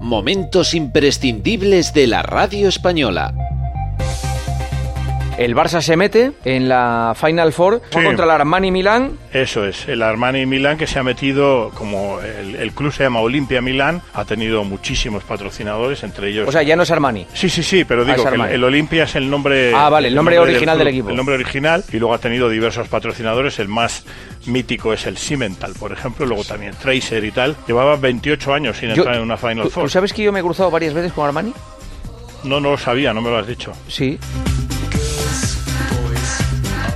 Momentos imprescindibles de la radio española. El Barça se mete en la Final Four Sí. contra el Armani Milán. Eso es, el Armani Milán que se ha metido, como el, el club se llama Olimpia Milán, ha tenido muchísimos patrocinadores, entre ellos... O sea, ya no es Armani. Sí, sí, sí, pero Ah, digo que el, Olimpia es el nombre... Ah, vale, el nombre original del equipo. El nombre original y luego ha tenido diversos patrocinadores, el más mítico es el Cimental, por ejemplo, luego también Tracer y tal. Llevaba 28 años sin Yo- entrar en una Final ¿tú, Four. tú sabes que yo me he cruzado varias veces con Armani? No, no lo sabía, no me lo has dicho. Sí.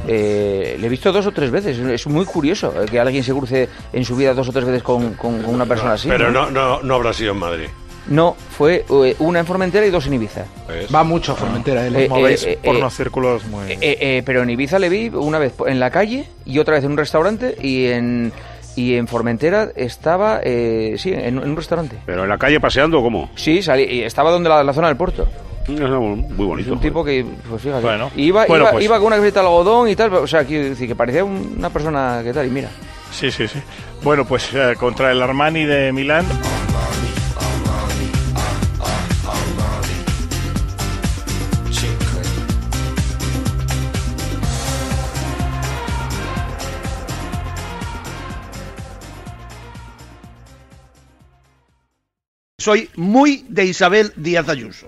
Eh, le he visto dos o tres veces. Es muy curioso eh, que alguien se cruce en su vida dos o tres veces con, con- con una persona así. Pero no, no, no habrá sido en Madrid. No, fue eh, una en Formentera y dos en Ibiza. Va mucho a Formentera, ¿eh? Eh, Los movéis eh, por eh, unos círculos muy... Eh, eh, pero en Ibiza le vi una vez en la calle y otra vez en un restaurante y en y en Formentera estaba eh, sí en, en un restaurante. ¿Pero en la calle paseando o cómo? Sí, salí, y estaba donde la, la zona del puerto. Es muy Es bonito. un tipo que, pues fíjate, Bueno. iba, Bueno, iba, pues- iba con una camiseta de algodón y tal, o sea, quiero decir que parecía un- una persona que tal, y mira. Sí, sí, sí. Bueno, pues eh, contra el Armani de Milán. Soy muy de Isabel Díaz Ayuso.